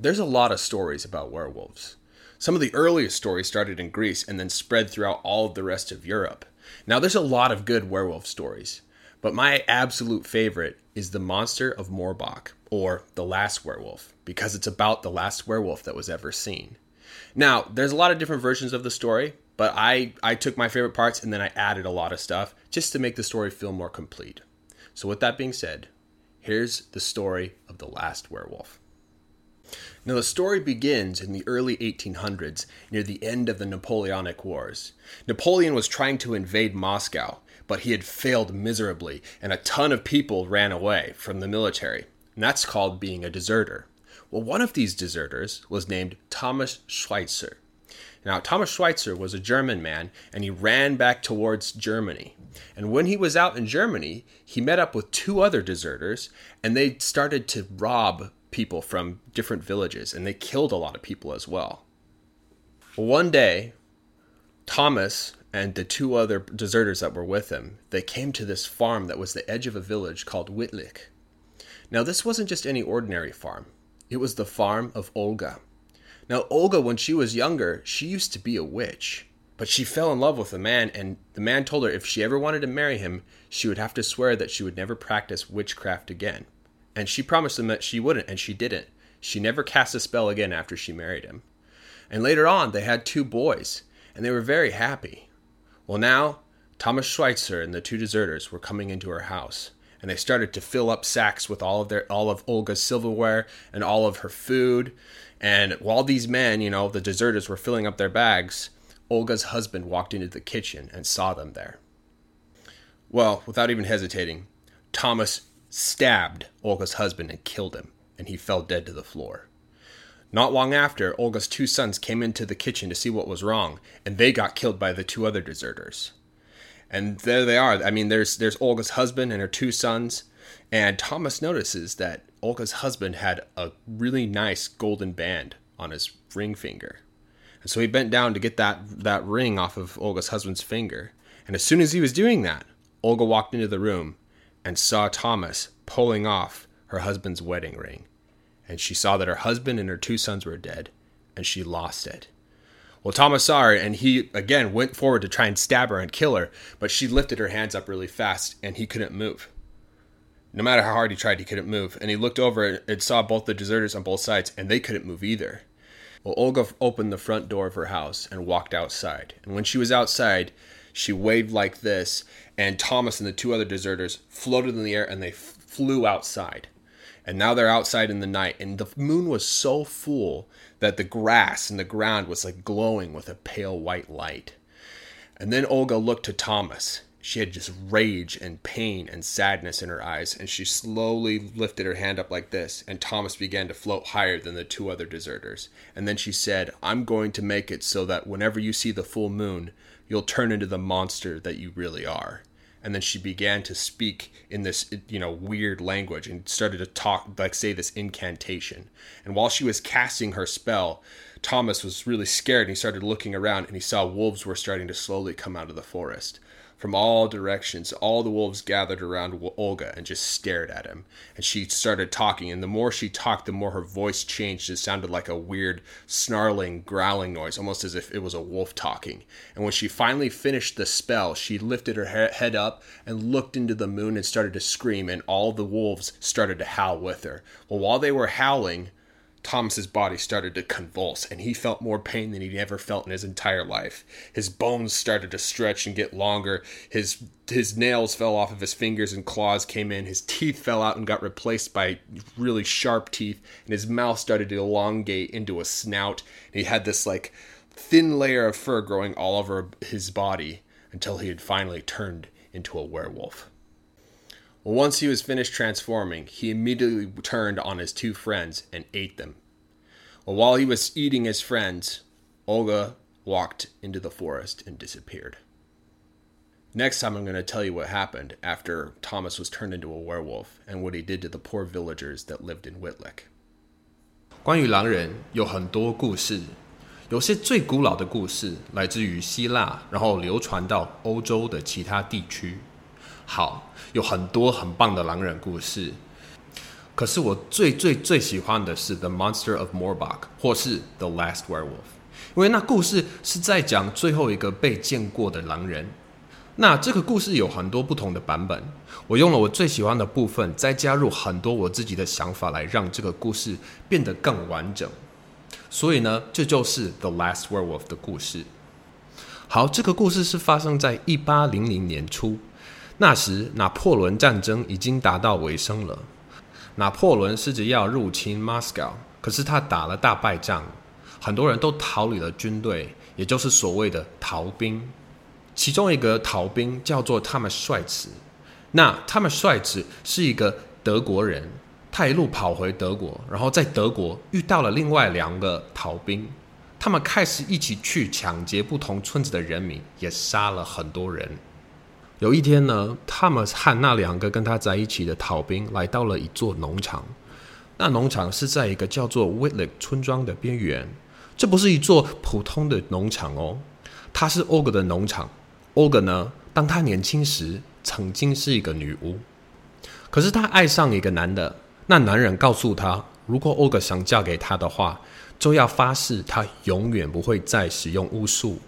There's a lot of stories about werewolves. Some of the earliest stories started in Greece and then spread throughout all of the rest of Europe. Now, there's a lot of good werewolf stories, but my absolute favorite is The Monster of Morbach, or The Last Werewolf, because it's about the last werewolf that was ever seen. Now, there's a lot of different versions of the story, but I, I took my favorite parts and then I added a lot of stuff just to make the story feel more complete. So, with that being said, here's the story of The Last Werewolf. Now, the story begins in the early 1800s, near the end of the Napoleonic Wars. Napoleon was trying to invade Moscow, but he had failed miserably, and a ton of people ran away from the military. And that's called being a deserter. Well, one of these deserters was named Thomas Schweitzer. Now, Thomas Schweitzer was a German man, and he ran back towards Germany. And when he was out in Germany, he met up with two other deserters, and they started to rob people from different villages, and they killed a lot of people as well. One day, Thomas and the two other deserters that were with him, they came to this farm that was the edge of a village called Wittlich. Now, this wasn't just any ordinary farm. It was the farm of Olga. Now, Olga, when she was younger, she used to be a witch, but she fell in love with a man, and the man told her if she ever wanted to marry him, she would have to swear that she would never practice witchcraft again. And she promised him that she wouldn't, and she didn't. She never cast a spell again after she married him. And later on, they had two boys, and they were very happy. Well, now, Thomas Schweitzer and the two deserters were coming into her house, and they started to fill up sacks with all of their all of Olga's silverware and all of her food. And while these men, you know, the deserters were filling up their bags, Olga's husband walked into the kitchen and saw them there. Well, without even hesitating, Thomas stabbed Olga's husband and killed him, and he fell dead to the floor. Not long after, Olga's two sons came into the kitchen to see what was wrong, and they got killed by the two other deserters. And there they are. I mean, there's there's Olga's husband and her two sons, and Thomas notices that Olga's husband had a really nice golden band on his ring finger. And so he bent down to get that that ring off of Olga's husband's finger. And as soon as he was doing that, Olga walked into the room and saw Thomas pulling off her husband's wedding ring. And she saw that her husband and her two sons were dead, and she lost it. Well, Thomas saw her, and he again went forward to try and stab her and kill her, but she lifted her hands up really fast, and he couldn't move. No matter how hard he tried, he couldn't move. And he looked over and saw both the deserters on both sides, and they couldn't move either. Well, Olga opened the front door of her house and walked outside. And when she was outside, she waved like this, and Thomas and the two other deserters floated in the air and they f- flew outside. And now they're outside in the night, and the moon was so full that the grass and the ground was like glowing with a pale white light. And then Olga looked to Thomas. She had just rage and pain and sadness in her eyes, and she slowly lifted her hand up like this, and Thomas began to float higher than the two other deserters. And then she said, I'm going to make it so that whenever you see the full moon, you'll turn into the monster that you really are. And then she began to speak in this you know weird language and started to talk like say this incantation. And while she was casting her spell thomas was really scared and he started looking around and he saw wolves were starting to slowly come out of the forest from all directions, all the wolves gathered around Olga and just stared at him. And she started talking, and the more she talked, the more her voice changed. It sounded like a weird, snarling, growling noise, almost as if it was a wolf talking. And when she finally finished the spell, she lifted her head up and looked into the moon and started to scream, and all the wolves started to howl with her. Well, while they were howling, Thomas's body started to convulse, and he felt more pain than he'd ever felt in his entire life. His bones started to stretch and get longer. His his nails fell off of his fingers and claws came in. His teeth fell out and got replaced by really sharp teeth, and his mouth started to elongate into a snout. And he had this like thin layer of fur growing all over his body until he had finally turned into a werewolf. Well, once he was finished transforming, he immediately turned on his two friends and ate them. Well, while he was eating his friends, Olga walked into the forest and disappeared. Next time, I'm going to tell you what happened after Thomas was turned into a werewolf and what he did to the poor villagers that lived in Whitlick. 关于狼人有很多故事，有些最古老的故事来自于希腊，然后流传到欧洲的其他地区。 好，有很多很棒的狼人故事。可是我最最最喜欢的是《The Monster of Morbach》或是《The Last Werewolf》，因为那故事是在讲最后一个被见过的狼人。那这个故事有很多不同的版本，我用了我最喜欢的部分，再加入很多我自己的想法，来让这个故事变得更完整。所以呢，这就是《The Last Werewolf》的故事。好，这个故事是发生在一八零零年初，那时拿破仑战争已经达到尾声了。拿破仑试着要入侵 Moscow，可是他打了大败仗，很多人都逃离了军队，也就是所谓的逃兵。其中一个逃兵叫做他们帅子，那他们帅子是一个德国人，他一路跑回德国，然后在德国遇到了另外两个逃兵，他们开始一起去抢劫不同村子的人民，也杀了很多人。有一天呢，他们和那两个跟他在一起的逃兵来到了一座农场，那农场是在一个叫做 Whitlick 村庄的边缘，这不是一座普通的农场哦，它是欧格的农场。欧格呢？当他年轻时，曾经是一个女巫。可是他爱上一个男的，那男人告诉他，如果欧格想嫁给他的话，就要发誓他永远不会再使用巫术。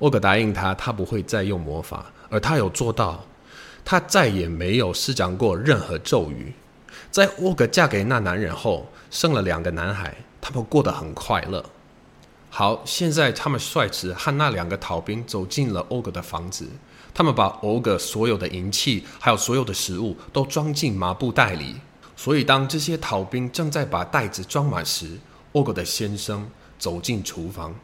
欧格答应他，他不会再用魔法，而他有做到。他再也没有施展过任何咒语。在欧格嫁给那男人后，生了两个男孩，他们过得很快乐。好，现在他们率直和那两个逃兵走进了欧格的房子。他们把欧格所有的银器，还有所有的食物都装进麻布袋里。所以，当这些逃兵正在把袋子装满时，欧格的先生走进厨房，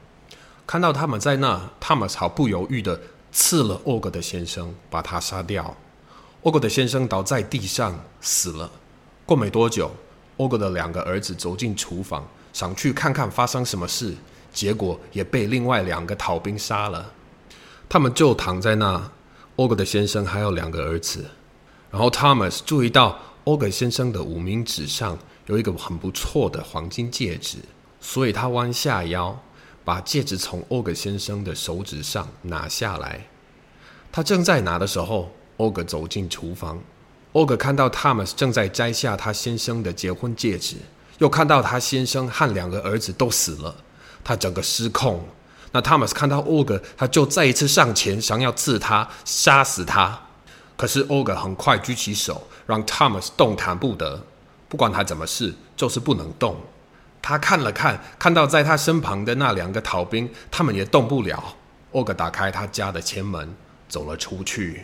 看到他们在那，他们毫不犹豫地刺了欧格的先生，把他杀掉。欧格的先生倒在地上死了。过没多久，欧格的两个儿子走进厨房，想去看看发生什么事。结果也被另外两个逃兵杀了，他们就躺在那。欧格的先生还有两个儿子，然后 Thomas 注意到欧格先生的无名指上有一个很不错的黄金戒指，所以他弯下腰把戒指从欧格先生的手指上拿下来。他正在拿的时候，欧格走进厨房。欧格看到 Thomas 正在摘下他先生的结婚戒指，又看到他先生和两个儿子都死了。他整个失控，那汤姆斯看到欧格，他就再一次上前想要刺他，杀死他。可是欧格很快举起手，让汤姆斯动弹不得。不管他怎么试，就是不能动。他看了看，看到在他身旁的那两个逃兵，他们也动不了。欧格打开他家的前门，走了出去。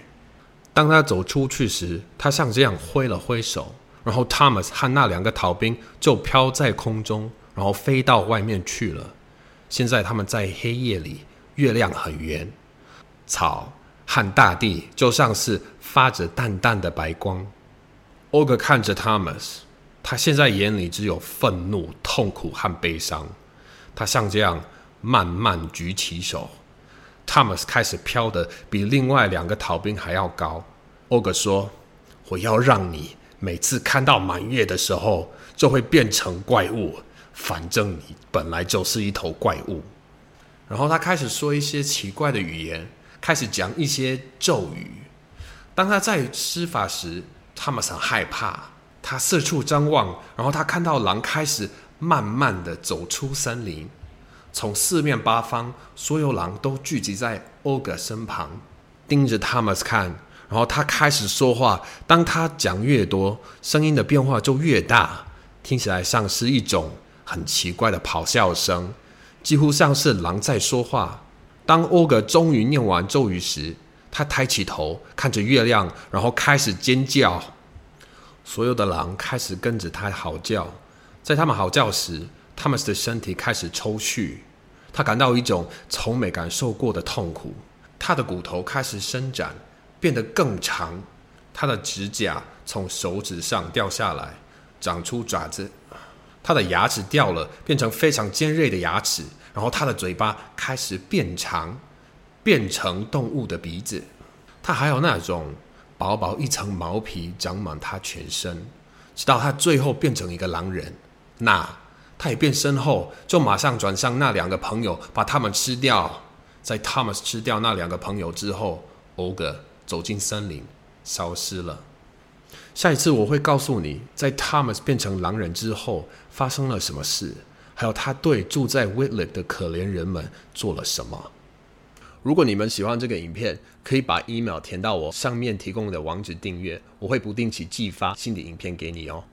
当他走出去时，他像这样挥了挥手，然后汤姆斯和那两个逃兵就飘在空中，然后飞到外面去了。现在他们在黑夜里，月亮很圆，草和大地就像是发着淡淡的白光。欧格看着 Thomas，他现在眼里只有愤怒、痛苦和悲伤。他像这样慢慢举起手，Thomas 开始飘得比另外两个逃兵还要高。欧格说：“我要让你每次看到满月的时候，就会变成怪物。”反正你本来就是一头怪物，然后他开始说一些奇怪的语言，开始讲一些咒语。当他在施法时，他们很害怕。他四处张望，然后他看到狼开始慢慢的走出森林，从四面八方，所有狼都聚集在欧格身旁，盯着他们看。然后他开始说话，当他讲越多，声音的变化就越大，听起来像是一种。很奇怪的咆哮声，几乎像是狼在说话。当欧格终于念完咒语时，他抬起头看着月亮，然后开始尖叫。所有的狼开始跟着他嚎叫。在他们嚎叫时，他们的身体开始抽搐。他感到一种从没感受过的痛苦。他的骨头开始伸展，变得更长。他的指甲从手指上掉下来，长出爪子。他的牙齿掉了，变成非常尖锐的牙齿，然后他的嘴巴开始变长，变成动物的鼻子。他还有那种薄薄一层毛皮长满他全身，直到他最后变成一个狼人。那他也变身后，就马上转向那两个朋友，把他们吃掉。在 Thomas 吃掉那两个朋友之后，欧格走进森林，消失了。下一次我会告诉你，在 Thomas 变成狼人之后发生了什么事，还有他对住在 witli 的可怜人们做了什么。如果你们喜欢这个影片，可以把 email 填到我上面提供的网址订阅，我会不定期寄发新的影片给你哦。